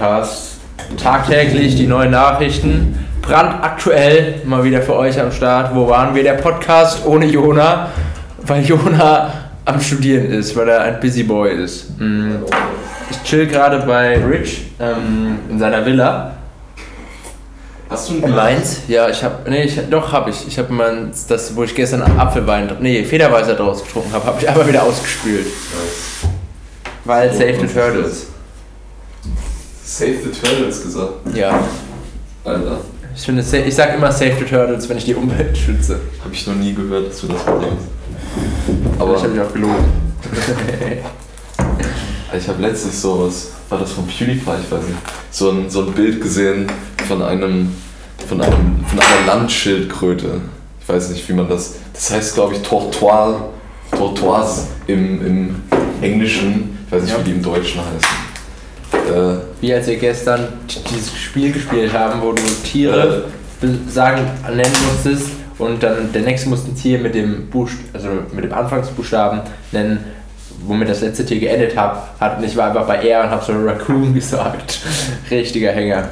Frühstückspodcast. Tagtäglich die neuen Nachrichten, brandaktuell mal wieder für euch am Start. Wo waren wir? Der Podcast ohne Jona, weil Jona am Studieren ist, weil er ein Busyboy ist. Mm. Ich chill gerade bei Rich ähm, in seiner Villa. Hast du In Mainz? Ja, ich hab. Nee, ich, doch, hab ich. Ich hab mal das, wo ich gestern Apfelwein. Nee, Federweißer draus getrunken habe, habe ich einmal wieder ausgespült. Weil Save the Turtles. Save the Turtles gesagt. Ja. Alter, Ich finde, ich sag immer Save the Turtles, wenn ich die Umwelt schütze. hab ich noch nie gehört, dass du das hast. Aber ich habe mich auch gelogen. ich habe letztens sowas, war das von PewDiePie, ich weiß nicht, so ein, so ein Bild gesehen von einem, von einem, von einer Landschildkröte. Ich weiß nicht, wie man das, das heißt glaube ich Tortoise, Tortoise im, im Englischen, ich weiß nicht, Ja. wie die im Deutschen heißen. Äh, Wie als wir gestern dieses Spiel gespielt haben, wo du Tiere be- sagen, nennen musstest und dann der nächste musste ein Tier mit dem Buchst also mit dem Anfangsbuchstaben nennen, womit das letzte Tier geendet hab, hat. Und ich war einfach bei er und habe so Raccoon gesagt. Richtiger Hänger.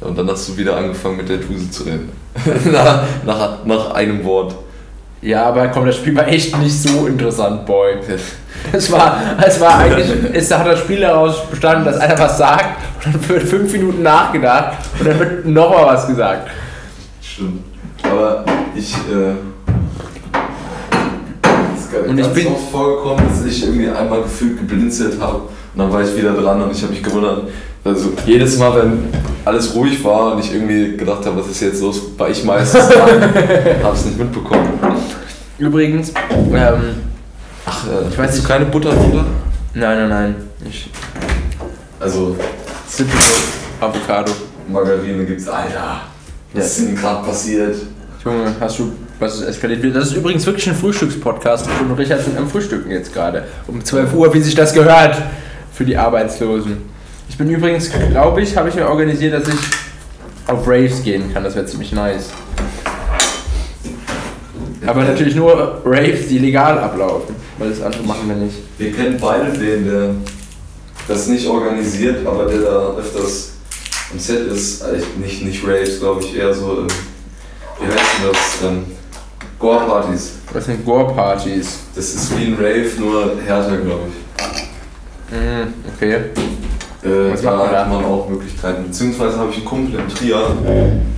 und dann hast du wieder angefangen mit der Tuse zu reden. nach, nach, nach einem Wort. Ja, aber komm, das Spiel war echt nicht so interessant, Boy. Es war, es war eigentlich, es hat das Spiel daraus bestanden, dass einer was sagt und dann wird fünf Minuten nachgedacht und dann wird nochmal was gesagt. Stimmt. Aber ich, äh. Ist Und ich bin- oft vorgekommen, dass ich irgendwie einmal gefühlt geblinzelt habe und dann war ich wieder dran und ich habe mich gewundert. Also jedes Mal, wenn alles ruhig war und ich irgendwie gedacht habe, was ist jetzt los, war ich meistens dran, habe es nicht mitbekommen. Übrigens, ähm, Ach, äh, Ich weiß hast du keine Butter drunter? nein, nein, nein. Ich Also so Avocado. Margarine gibt's, Alter. Was ist denn gerade passiert? Junge, hast du, was ist eskaliert? Das ist übrigens wirklich ein Frühstückspodcast. Ich und Richard sind am Frühstücken jetzt gerade. Um 12 Uhr, wie sich das gehört. Für die Arbeitslosen. Ich bin übrigens, glaube ich, habe ich mir organisiert, dass ich auf Raves gehen kann. Das wäre ziemlich nice. Aber natürlich nur Raves, die legal ablaufen. Weil das andere machen wir nicht. Wir kennen beide den, der das nicht organisiert, aber der da öfters am Set ist. Also nicht, nicht Raves, glaube ich, eher so, ähm, wie heißt denn das? Ähm, Gore-Partys. Was sind Gore-Partys? Das ist wie ein Rave, nur härter, glaube ich. Mhm, okay. Äh, da hat man auch Möglichkeiten. Beziehungsweise habe ich einen Kumpel in Trier,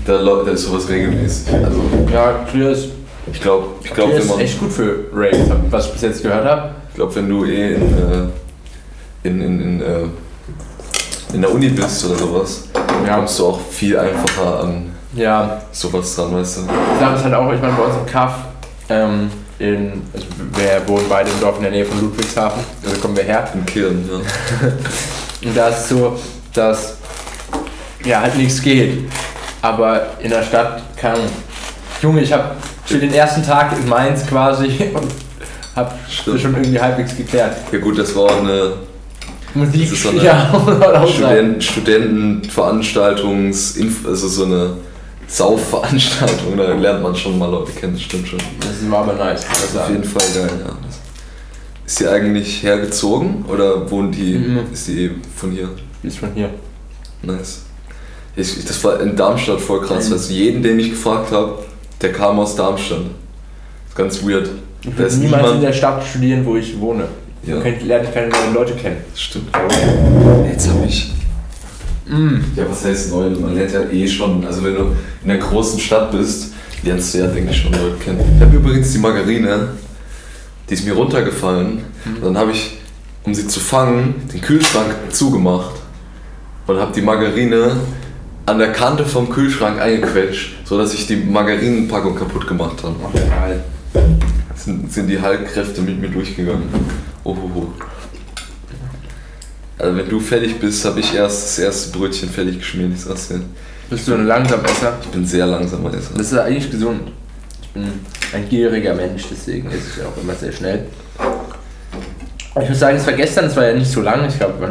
der, der ist sowas regelmäßig. Also Ja, Trier ist, ich glaube, ich glaub, Trier wenn, ist man- echt gut für Raves, was ich bis jetzt gehört habe. ich glaub, wenn du eh in, äh, in, in, in, äh, in der Uni bist oder sowas, Ja. kommst du auch viel einfacher an Ja, sowas dran, weißt du. Die Sache ist halt auch, ich meine, bei uns im Kaff, ähm, in, also wir wohnen beide im Dorf in der Nähe von Ludwigshafen, also kommen wir her. In Killen, ja. Und da ist es so, dass ja halt nichts geht. Aber in der Stadt kann. Junge, ich habe für den ersten Tag in Mainz quasi und habe schon irgendwie halbwegs geklärt. Ja gut, das war eine Musik, Das ist so eine ja, auch. Studenten, Studentenveranstaltungs, also so eine Saufveranstaltung, da lernt man schon mal Leute kennen, das stimmt schon. Das war aber nice. muss ich Auf jeden Fall geil, ja. Ist sie eigentlich hergezogen oder wohnt die, Mhm. ist die von hier? Die ist von hier. Nice. Ich, das war in Darmstadt voll krass, Mhm. du, jeden, den ich gefragt habe, der kam aus Darmstadt. Ganz weird. Ich würde ist niemals in niemand. der Stadt studieren, wo ich wohne. Ja. Dann kennt- lerne ich keine neuen Leute kennen. Stimmt. Jetzt habe ich. Ja, was heißt neu? Man lernt ja eh schon. Also, wenn du in einer großen Stadt bist, lernst du ja, denke ich, schon Leute kennen. Ich habe übrigens die Margarine, die ist mir runtergefallen. Und dann habe ich, um sie zu fangen, den Kühlschrank zugemacht und habe die Margarine an der Kante vom Kühlschrank eingequetscht, sodass ich die Margarinenpackung kaputt gemacht habe. Geil. Sind, sind die Heilkräfte mit mir durchgegangen. Oh, oh, oh. Also wenn du fertig bist, habe ich erst das erste Brötchen fertig geschmiert, ich sag's dir. Bist du ein Langsamesser? Ich bin sehr langsamer Esser. Das ist ja eigentlich gesund. Bin ein gieriger Mensch, deswegen esse ich auch immer sehr schnell. Ich muss sagen, es war gestern, es war ja nicht so lang, ich glaube, wir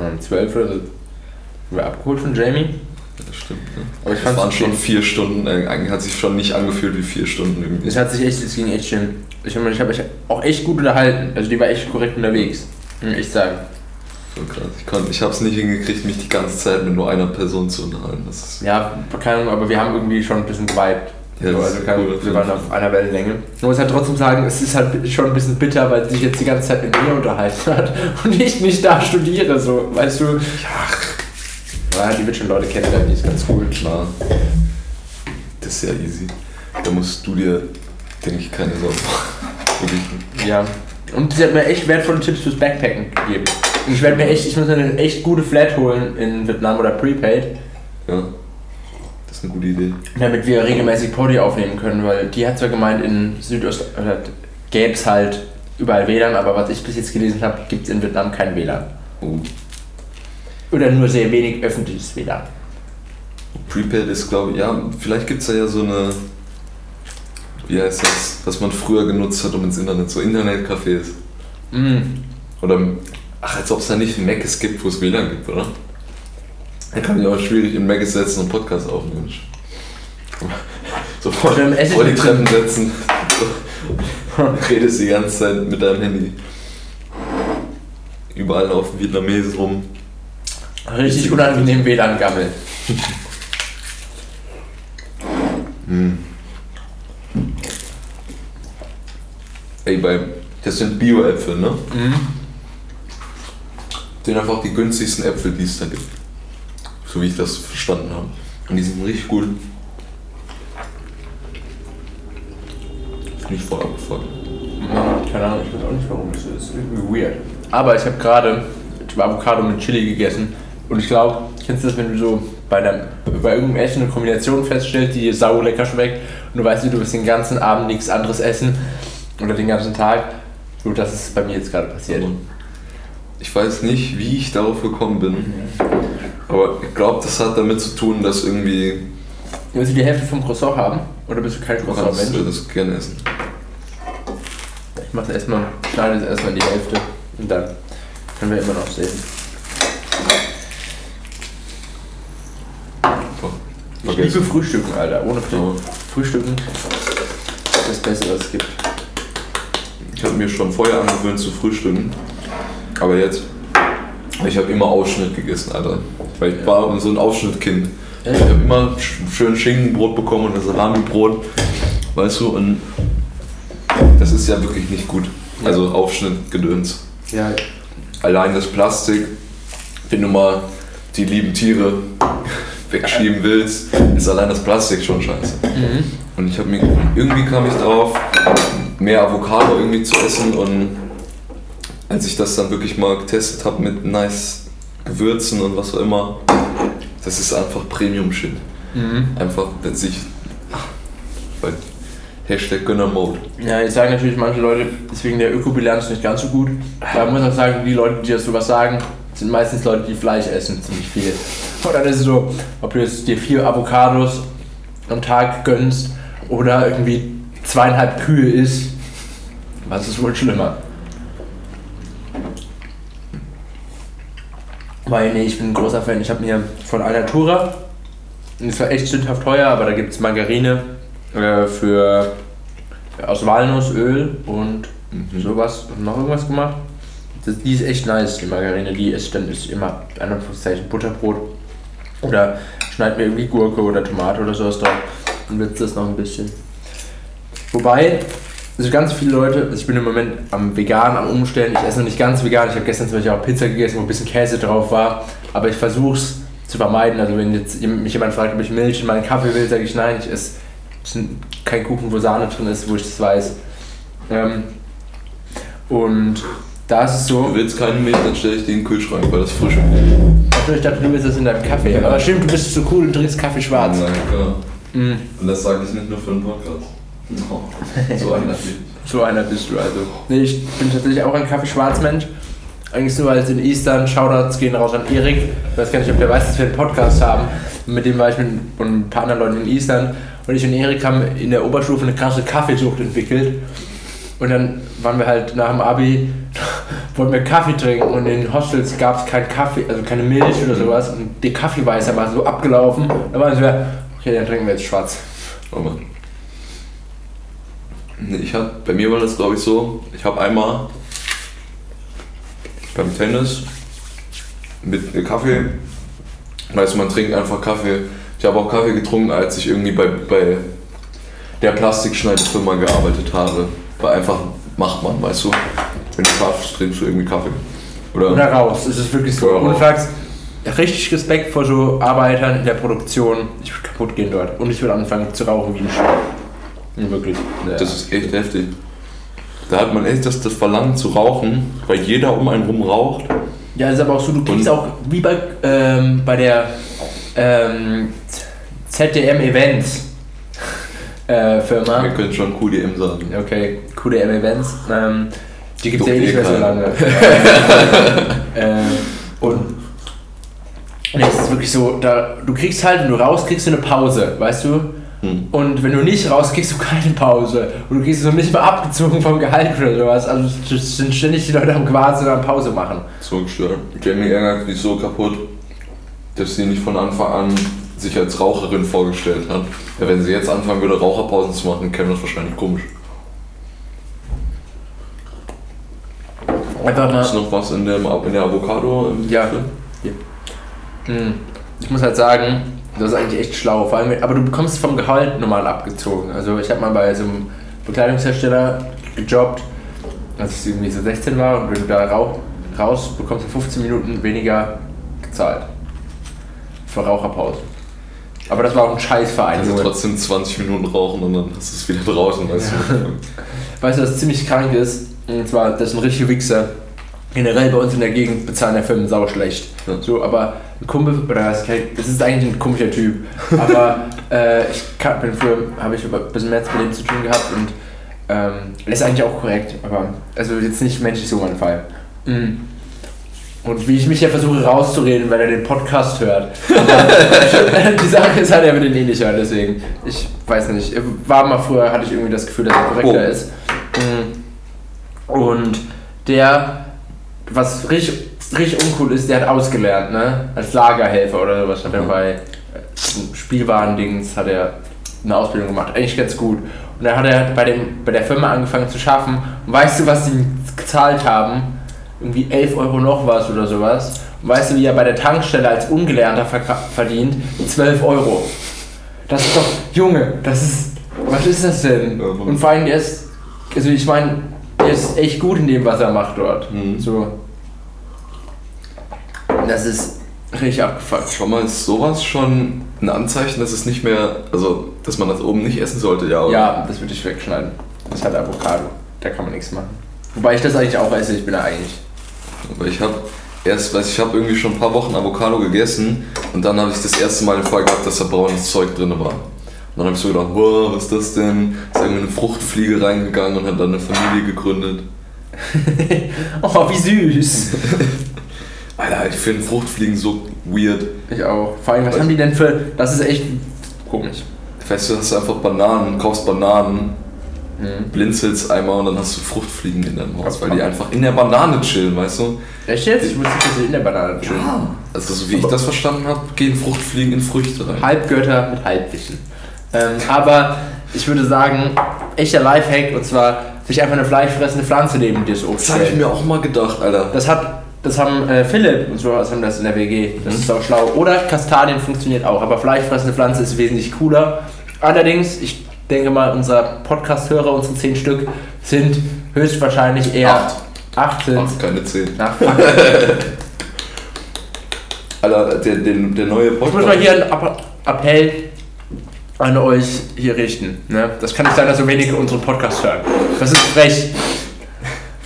waren 12 oder so. Wir abgeholt von Jamie. Das stimmt. Ne? Aber ich Es fand's waren schon vier Stunden, äh, eigentlich hat sich schon nicht angefühlt wie vier Stunden irgendwie. Es hat sich echt, es ging echt schön. Ich, meine, ich habe mich auch echt gut unterhalten. Also die war echt korrekt unterwegs. Muss ich sagen. So krass. Ich, kon- ich habe es nicht hingekriegt, mich die ganze Zeit mit nur einer Person zu unterhalten. Ist Ja, keine Ahnung, aber wir haben irgendwie schon ein bisschen geweibt. Ja, so, also auf wir waren auf einer Wellenlänge. Ich muss halt trotzdem sagen, es ist halt schon ein bisschen bitter, weil sie sich jetzt die ganze Zeit mit mir unterhalten hat und ich nicht da studiere, so, weißt du. Ja, die wird schon Leute kennenlernen, die ist ganz cool. klar. Das ist ja easy. Da musst du dir, denke ich, keine Sorgen machen. Ja. Und sie hat mir echt wertvolle Tipps fürs Backpacken gegeben. Ich werde mir echt, ich muss mir eine echt gute Flat holen in Vietnam oder Prepaid, Ja. Das ist eine gute Idee. damit wir regelmäßig Podi aufnehmen können, weil die hat zwar gemeint, in Südost oder gäbe es halt überall WLAN, aber was ich bis jetzt gelesen habe, gibt es in Vietnam kein WLAN. Oh. Oder nur sehr wenig öffentliches WLAN. Prepaid ist, glaube ich, ja, vielleicht gibt es da ja so eine, wie heißt das, was man früher genutzt hat, um ins Internet, so Internetcafés. Mm. Oder, ach, als ob es da nicht ein Macis gibt, wo es WLAN gibt, oder? Da kann ich auch schwierig in Macis setzen und Podcast aufnehmen. So vor, vor die Treppen setzen. So. Redest die ganze Zeit mit deinem Handy. Überall laufen Vietnamesen rum. Richtig unangenehm WLAN-Gammel. Hm. Ey, bei, das sind Bio-Äpfel, ne? Mhm. Das sind einfach die günstigsten Äpfel, die es da gibt. So wie ich das verstanden habe. Und die sind richtig gut. Finde ich voll abgefuckt. Ja, keine Ahnung, ich weiß auch nicht warum. Das ist irgendwie weird. Aber ich habe gerade Avocado mit Chili gegessen und ich glaube, kennst du das, wenn du so bei, deinem, bei irgendeinem Essen eine Kombination feststellst, die dir sau lecker schmeckt und du weißt, du wirst den ganzen Abend nichts anderes essen oder den ganzen Tag. So, das ist bei mir jetzt gerade passiert. Ich weiß nicht, wie ich darauf gekommen bin. Aber ich glaube, das hat damit zu tun, dass irgendwie Willst du die Hälfte vom Croissant haben? Oder bist du kein kannst Croissant-Mensch? äh, das gerne essen. Ich mache erstmal, schneide es erstmal in die Hälfte und dann können wir immer noch sehen. Ich vergessen. liebe Frühstücken, Alter. Ohne Früh Aber Frühstücken ist das Beste, was es gibt. Ich habe mir schon vorher angewöhnt zu frühstücken. Aber jetzt, ich habe immer Aufschnitt gegessen, Alter. Weil ich war so ein Aufschnittkind. Ja. Ich habe immer sch- schön Schinkenbrot bekommen und das Salamibrot. Weißt du, und das ist ja wirklich nicht gut. Also Aufschnittgedöns. Ja, Allein das Plastik, wenn du mal die lieben Tiere wegschieben willst, ist allein das Plastik schon scheiße. Mhm. Und ich habe mir, irgendwie kam ich drauf, mehr Avocado irgendwie zu essen und als ich das dann wirklich mal getestet habe mit nice Gewürzen und was auch immer, das ist einfach Premium-Shit. Mhm. Einfach, wenn sich, weil Hashtag Gönner-Mode. Ja, jetzt sagen natürlich manche Leute, deswegen der Ökobilanz nicht ganz so gut. Aber man muss auch sagen, die Leute, die das sowas sagen, sind meistens Leute, die Fleisch essen, ziemlich viel. Und dann ist es so, ob du jetzt dir vier Avocados am Tag gönnst oder irgendwie zweieinhalb Kühe isst, was ist wohl schlimmer? Weil, nee, ich bin ein großer Fan. Ich habe mir von Alnatura, und es war echt sündhaft teuer, aber da gibt es Margarine äh, für aus Walnussöl und Mhm. sowas und noch irgendwas gemacht. Das, die ist echt nice, die Margarine. Die ist dann ist immer Anführungszeichen Butterbrot. Oder schneid mir irgendwie Gurke oder Tomate oder sowas drauf. Dann wird das noch ein bisschen. Wobei, also ganz viele Leute, also ich bin im Moment am vegan, am Umstellen. Ich esse noch nicht ganz vegan. Ich habe gestern zum Beispiel auch Pizza gegessen, wo ein bisschen Käse drauf war. Aber ich versuche es zu vermeiden. Also wenn jetzt mich jemand fragt, ob ich Milch in meinen Kaffee will, sage ich nein, ich esse kein Kuchen, wo Sahne drin ist, wo ich das weiß. Ähm, und Da ist es Du so. willst keine Milch, dann stelle ich die in den Kühlschrank, weil das frisch Achso, ich dachte, du willst das in deinem Kaffee. Ja. Aber stimmt, du bist so cool und trinkst Kaffee schwarz. Nein, klar. Mhm. Und das sage ich nicht nur für den Podcast. So einer bin ich. So einer bist du also. Nee, ich bin tatsächlich auch ein Kaffee-Schwarz-Mensch. Eigentlich nur, weil es in Eastern Shoutouts gehen raus an Erik. Ich weiß gar nicht, ob der weiß, dass wir einen Podcast haben. Und mit dem war ich mit ein paar anderen Leuten in Eastern. Und ich und Erik haben in der Oberstufe eine krasse Kaffeesucht entwickelt. Und dann waren wir halt nach dem Abi, wollten wir Kaffee trinken und in den Hostels gab es keinen Kaffee, also keine Milch oder sowas. Und der Kaffeeweißer war so abgelaufen. Da waren wir, okay, dann trinken wir jetzt schwarz. Aber. Nee, ich hab, bei mir war das glaube ich so, ich habe einmal beim Tennis mit Kaffee, weißt du, man trinkt einfach Kaffee. Ich habe auch Kaffee getrunken, als ich irgendwie bei, bei der Plastikschneidefirma gearbeitet habe. War einfach, macht man, weißt du. Wenn du schaffst, trinkst du irgendwie Kaffee. Oder, Oder raus. Es ist wirklich so. Und raus. sagst, richtig Respekt vor so Arbeitern in der Produktion. Ich würde kaputt gehen dort. Und ich würde anfangen zu rauchen wie ein Schwein. Ja, wirklich. Das ist echt heftig. Da hat man echt das, das Verlangen zu rauchen, weil jeder um einen rum raucht. Ja, ist aber auch so, du kriegst auch, wie bei, ähm, bei der ähm, ZDM Events äh, Firma. Wir können schon QDM sagen. Okay, QDM Events. Ähm, die gibt es ja eh nicht eh mehr so lange. ähm, und nee, es ist wirklich so, da, du kriegst halt, wenn du raus kriegst du eine Pause, weißt du? Hm. Und wenn du nicht raus, kriegst du keine Pause. Und du kriegst so nicht mal abgezogen vom Gehalt oder sowas. Also sind ständig die Leute am Quasi und am Pause machen. So gestört. Jamie ärgert mich so kaputt, dass sie nicht von Anfang an sich als Raucherin vorgestellt hat. Ja, wenn sie jetzt anfangen würde, Raucherpausen zu machen, käme das wahrscheinlich komisch. Einfach. Ist noch was in, dem, in der Avocado? im Ja. drin? Hm. Ich muss halt sagen, das ist eigentlich echt schlau. Vor allem, aber du bekommst vom Gehalt normal abgezogen. Also ich habe mal bei so einem Bekleidungshersteller gejobbt, als ich irgendwie so 16 war und wenn du da rauch, raus bekommst du 15 Minuten weniger gezahlt. Für Raucherpause. Aber das war auch ein Scheißverein. Also trotzdem 20 Minuten rauchen und dann hast du es wieder draußen, weißt du. Weißt du, was ziemlich krank ist? Und zwar, das sind richtige Wichser. Generell bei uns in der Gegend bezahlen der Firmen sau schlecht. Ja. So, aber ein Kumpel, oder was, das ist eigentlich ein komischer Typ. Aber äh, ich kann, früher, habe ich ein bisschen mehr mit dem zu tun gehabt und ähm, er ist eigentlich auch korrekt. Aber, also jetzt nicht menschlich so mein Fall. Mhm. Und wie ich mich ja versuche rauszureden, weil er den Podcast hört. Die Sache ist halt, er wird den eh nicht hören, deswegen. Ich weiß nicht. War mal früher, hatte ich irgendwie das Gefühl, dass er korrekter Oh. ist. Mm. Und der, was richtig, richtig uncool ist, der hat ausgelernt, ne? Als Lagerhelfer oder sowas hat er Mhm. bei äh, Spielwarendings hat er eine Ausbildung gemacht. Eigentlich ganz gut. Und dann hat er bei, dem, bei der Firma angefangen zu schaffen. Und weißt du, was sie ihm gezahlt haben? Irgendwie 11 Euro noch was oder sowas. Und weißt du, wie er bei der Tankstelle als Ungelernter verdient? 12 Euro. Das ist doch, Junge, das ist, was ist das denn? Und vor allem, der ist, also ich meine, der ist echt gut in dem, was er macht dort. Mhm. So. Das ist richtig abgefuckt. Schon mal ist sowas schon ein Anzeichen, dass es nicht mehr, also dass man das oben nicht essen sollte, ja, oder? Ja, das würde ich wegschneiden. Das hat Avocado. Da kann man nichts machen. Wobei ich das eigentlich auch esse, ich bin da eigentlich. Aber ich habe erst, weiß ich habe irgendwie schon ein paar Wochen Avocado gegessen und dann habe ich das erste Mal den Fall gehabt, dass da braunes Zeug drin war. Und dann habe ich so gedacht, wow, was ist das denn? Ist irgendwie eine Fruchtfliege reingegangen und hat dann eine Familie gegründet. Oh, wie süß. Alter, ich finde Fruchtfliegen so weird. Ich auch. Vor allem, was haben die denn für. Das ist echt komisch. Weißt du, hast einfach Bananen, kaufst Bananen, Mhm. blinzelst einmal und dann hast du Fruchtfliegen in deinem Haus, weil die einfach in der Banane chillen, weißt du? Echt jetzt? Ich wusste nicht, dass sie in der Banane chillen. Also so wie ich das verstanden habe, gehen Fruchtfliegen in Früchte rein. Halbgötter mit Halbwissen. Ähm, aber ich würde sagen, echter Lifehack und zwar sich einfach eine fleischfressende Pflanze neben dir so Das habe ich mir auch mal gedacht, Alter. Das hat, das haben äh, Philipp und so was haben das in der WG. Das ist auch schlau. Oder Kastadien funktioniert auch, aber fleischfressende Pflanze ist wesentlich cooler. Allerdings, ich denke mal, unser Podcast-Hörer, unsere zehn Stück, sind höchstwahrscheinlich eher Acht. acht sind. Ach, keine 10. Na. Alter, der, der, der neue Ich muss Podcast. mal hier einen App- Appell an euch hier richten. Ne? Das kann nicht sein, dass so wenige unseren Podcast hören. Das ist frech.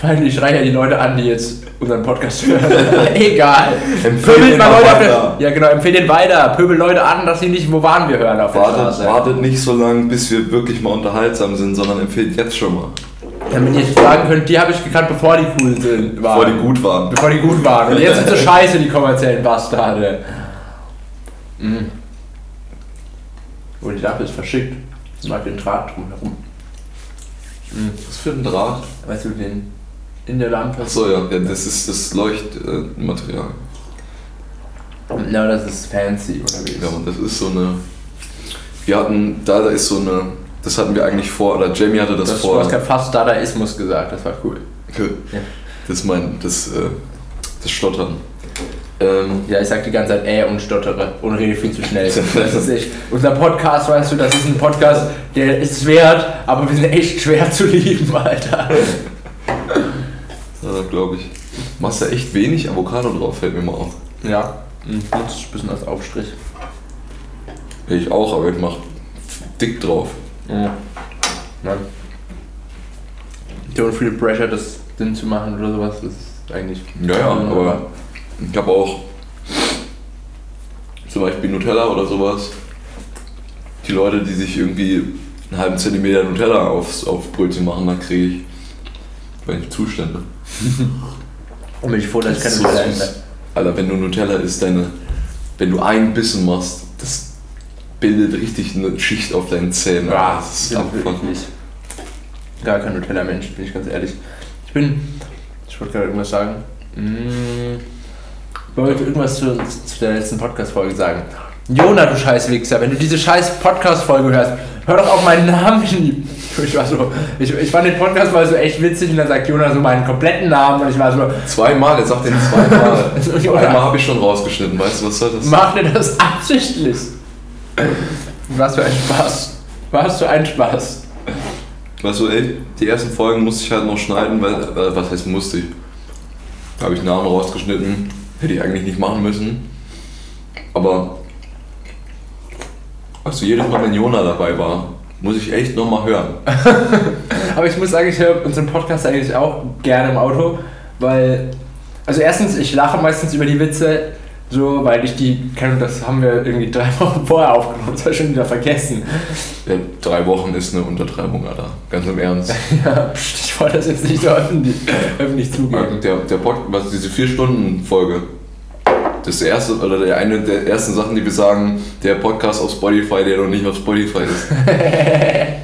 Weil ich schreie ja die Leute an, die jetzt unseren Podcast hören. Egal. Pöbelt den mal Leute auf weiter. der, Ja genau, empfehl den weiter. Pöbel Leute an, dass sie nicht Wo waren wir hören auf der Wartet, Straße. wartet nicht so lange, bis wir wirklich mal unterhaltsam sind, sondern empfehlt jetzt schon mal. Damit ihr sagen könnt, die habe ich gekannt, bevor die cool sind. Waren. Bevor die gut waren. Bevor die gut waren. Und jetzt sind sie scheiße, die kommerziellen Bastarde. Mhm. Oh, die Lampe ist verschickt. Ich mag den Draht drumherum. Mhm. Was für ein Draht? Weißt du, den in der Lampe? Achso, ja, ja, das ist das Leuchtmaterial. Na, das ist fancy unterwegs. Ja, und das ist so eine. Wir hatten, da, da ist so eine. Das hatten wir eigentlich vor, oder Jamie hatte das, das du vor. hast gerade fast Dadaismus gesagt, das war cool. Ja. Das ist mein, das, äh, das Stottern. Ähm, Ja, ich sag die ganze Zeit äh und stottere und rede viel zu schnell. Das ist echt. Unser Podcast, weißt du, das ist ein Podcast, der ist wert, aber wir sind echt schwer zu lieben, Alter. Glaube ich. Machst da echt wenig Avocado drauf, fällt mir mal auf. Ja, das ist ein bisschen als Aufstrich. Ich auch, aber ich mach dick drauf. Ja. Nein. Don't feel pressure, das Sinn zu machen oder sowas. Das ist eigentlich. Ja, ja, aber ich habe auch zum Beispiel Nutella oder sowas. Die Leute, die sich irgendwie einen halben Zentimeter Nutella aufs, auf Brötchen machen, dann kriege ich weil ich Zustände. Und bin ich froh, dass ich keine so Nutella esse. Alter, wenn du Nutella isst, deine, wenn du einen Bissen machst, das bildet richtig eine Schicht auf deinen Zähnen. Ja, das ist abgefuckt. nicht. Gar kein Nutella-Mensch, bin ich ganz ehrlich. Ich bin. Ich wollte gerade irgendwas sagen. Mm, Ich wollte irgendwas zu, zu der letzten Podcast-Folge sagen. Jona, du scheiß Wichser, wenn du diese scheiß Podcast-Folge hörst, hör doch auf meinen Namen. Ich war so, ich, ich fand den Podcast mal so echt witzig und dann sagt Jona so meinen kompletten Namen und ich war so, Zweimal, er sagt den zweimal. Jonas. Einmal habe ich schon rausgeschnitten, weißt du, was soll das? mach dir das absichtlich. Was für ein Spaß. Was für ein Spaß. Weißt du, ey, die ersten Folgen musste ich halt noch schneiden, weil, äh, was heißt musste ich? Da habe ich Namen rausgeschnitten, hätte ich eigentlich nicht machen müssen. Aber, weißt du, jedes Mal, wenn Jona dabei war, muss ich echt nochmal hören. Aber ich muss sagen, ich höre unseren Podcast eigentlich auch gerne im Auto, weil, also erstens, ich lache meistens über die Witze, so, weil ich die, Ahnung, das haben wir irgendwie drei Wochen vorher aufgenommen, das ich schon wieder vergessen. Ja, drei Wochen ist eine Untertreibung, Alter. Ganz im Ernst. Ja, pst, ich wollte das jetzt nicht so öffentlich, öffentlich zugeben. Der, der Pod, was diese vier Stunden Folge. Das erste, oder der eine der ersten Sachen, die wir sagen, der Podcast auf Spotify, der noch nicht auf Spotify ist.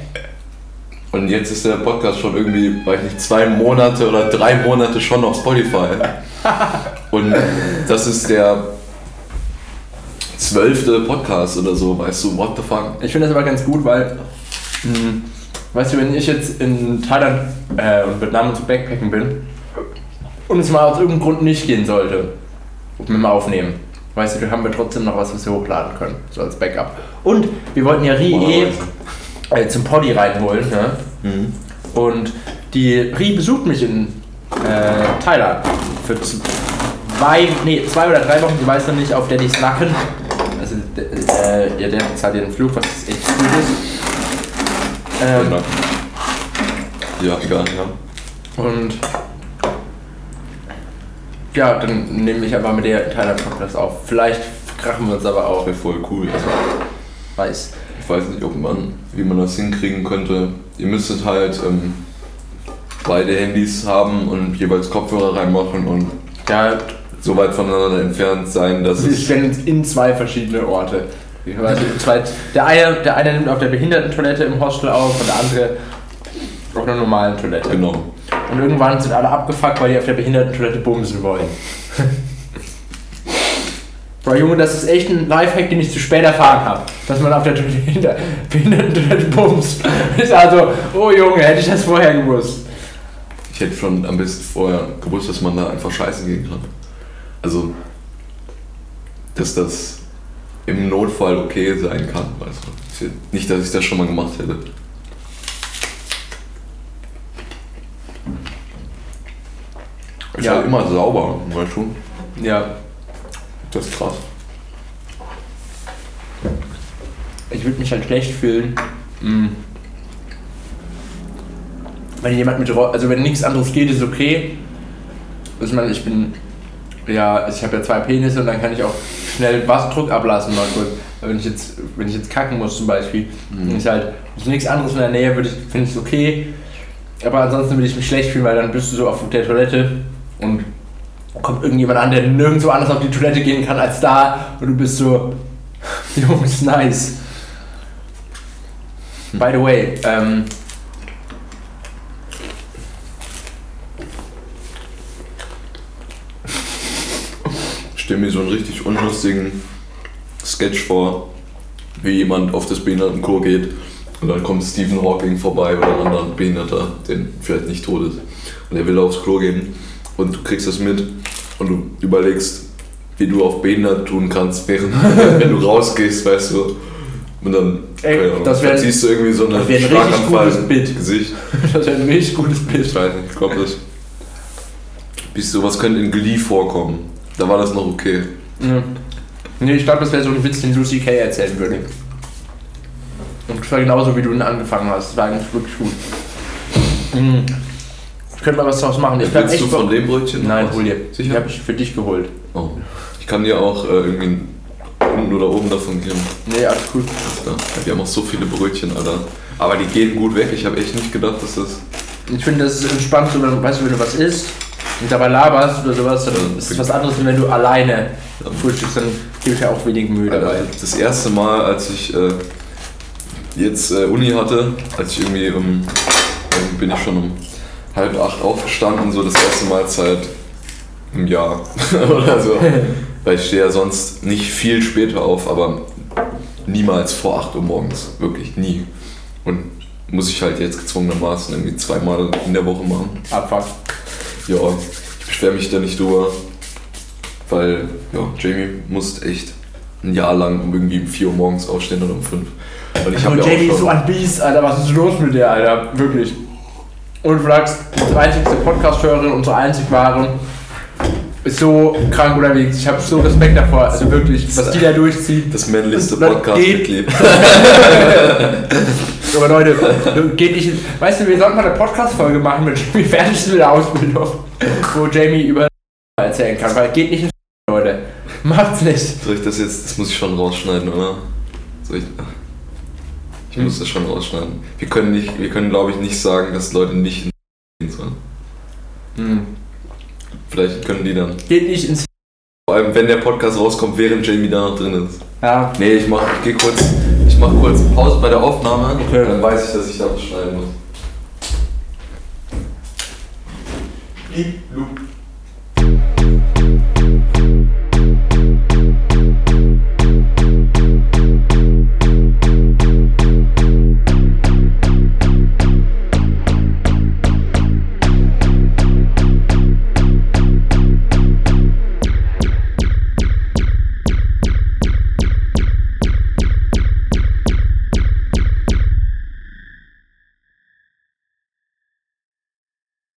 Und jetzt ist der Podcast schon irgendwie, weiß nicht, zwei Monate oder drei Monate schon auf Spotify. Und das ist der zwölfte Podcast oder so, weißt du, what the fuck? Ich finde das aber ganz gut, weil, mh, weißt du, wenn ich jetzt in Thailand äh, und Vietnam zu Backpacken bin und es mal aus irgendeinem Grund nicht gehen sollte, mit dem Aufnehmen, weißt du, dann haben wir trotzdem noch was, was wir hochladen können, so als Backup. Und wir wollten ja Ri eh äh, zum Poddy reinholen, ne? Mhm. Und die Ri besucht mich in äh, Thailand für zwei, nee, zwei oder drei Wochen, die weiß noch nicht, auf Daddys Nacken. Also, d- äh, ja, der zahlt ihr den Flug, was echt gut ist. Ähm, Ja, egal, ja. und ja, dann nehme ich aber mit der in Thailand Podcast auf. Vielleicht krachen wir uns aber auch. Das wäre voll cool. Weiß. Ich weiß nicht, ob man, wie man das hinkriegen könnte. Ihr müsstet halt ähm, beide Handys haben und jeweils Kopfhörer reinmachen und Ja, so weit voneinander entfernt sein, dass wir es. stellen uns in zwei verschiedene Orte. Also zwei, der, eine, der eine nimmt auf der Behindertentoilette im Hostel auf und der andere auf einer normalen Toilette. Genau. Und irgendwann sind alle abgefuckt, weil die auf der Behindertentoilette bumsen wollen. Bro, Junge, das ist echt ein Lifehack, den ich zu spät erfahren habe. Dass man auf der Toilette, Behindertentoilette bumst. Ich also, oh Junge, hätte ich das vorher gewusst. Ich hätte schon am besten vorher gewusst, dass man da einfach scheißen gehen kann. Also, dass das im Notfall okay sein kann, weißt du. Ist Nicht, dass ich das schon mal gemacht hätte. Ist Ja. halt immer sauber, weißt du? Ja, Das ist krass. ich würde mich halt schlecht fühlen. mm, wenn jemand mit Roll, also wenn nichts anderes geht, ist okay. Ich meine, ich bin, ja, ich habe ja zwei Penisse und dann kann ich auch schnell Wasserdruck ablassen mal kurz. Wenn ich jetzt, wenn ich jetzt kacken muss zum Beispiel, Mhm. ist halt ist nichts anderes in der Nähe, würde ich, finde ich es okay. Aber ansonsten würde ich mich schlecht fühlen, weil dann bist du so auf der Toilette kommt irgendjemand an, der nirgendwo anders auf die Toilette gehen kann als da und du bist so, Jungs, nice. By the way, ähm, Ich stelle mir so einen richtig unlustigen Sketch vor, wie jemand auf das Behindertenklo geht und dann kommt Stephen Hawking vorbei oder ein anderer Behinderter, der vielleicht nicht tot ist. Und er will aufs Klo gehen und du kriegst das mit und du überlegst, wie du auf behindert tun kannst, während wenn du rausgehst, weißt du. Und dann Ey, keine Ahnung, das wär- siehst du irgendwie so eine ein richtig Schlaganfall gutes Bild. Gesicht. das ist ein richtig gutes Bild. Ich weiß nicht, ich glaube das. Bis sowas könnte in Glee vorkommen. Da war das noch okay. Ja. Nee, ich glaube, das wäre so ein Witz, den Lucy Kay erzählen würde. Und zwar genauso, wie du ihn angefangen hast. Das war eigentlich wirklich gut. Mhm. Ich könnte mal was draus machen. Ich Willst du von Bock- dem Brötchen? Nein, hol dir. Sicher? Die habe ich für dich geholt. Oh. Ich kann dir auch äh, irgendwie unten oder oben davon geben. Nee, alles gut. Ja, wir haben auch so viele Brötchen, Alter. Aber die gehen gut weg. Ich habe echt nicht gedacht, dass das. Ich finde, das ist entspannt, wenn, weißt du, wenn du was isst und dabei laberst oder sowas, dann Ja. ist es was anderes, als wenn du alleine frühstückst, dann gebe ich ja auch wenig Mühe dabei. Alter, das erste Mal, als ich äh, jetzt äh, Uni hatte, als ich irgendwie um. bin ich schon um halb acht aufgestanden, so das erste Mal seit einem Jahr oder so. Weil ich stehe ja sonst nicht viel später auf, aber niemals vor 8 Uhr morgens. Wirklich nie. Und muss ich halt jetzt gezwungenermaßen irgendwie zweimal in der Woche machen. Abfuck. Ja, ich beschwere mich da nicht drüber, weil, ja, Jamie muss echt ein Jahr lang um irgendwie um 4 Uhr morgens aufstehen oder um 5. Und ich habe ja Jamie auch ist so ein Biest, Alter. Was ist los mit dir, Alter? Wirklich. Und Flax, unsere einzigste Podcast-Hörerin, unsere einzig wahre, ist so krank unterwegs. Ich habe so Respekt davor. Also wirklich, was die da durchzieht. das männlichste Podcast-Mitglied. Aber Leute, geht nicht. Weißt du, wir sollten mal eine Podcast-Folge machen mit Jamie fertig ist mit der Ausbildung, wo Jamie über erzählen kann. Weil geht nicht in Leute. Macht's nicht. Soll ich das jetzt, das muss ich schon rausschneiden, oder? Soll ich, ich muss das schon rausschneiden. Wir können, nicht, wir können glaube ich, nicht sagen, dass Leute nicht in gehen sollen. Hm. Vielleicht können die dann. Geht nicht ins. Vor allem, wenn der Podcast rauskommt, während Jamie da noch drin ist. Ja. Nee, ich mach, ich geh kurz, ich mach kurz Pause bei der Aufnahme. Okay. Dann weiß ich, dass ich da was schneiden muss. Loop.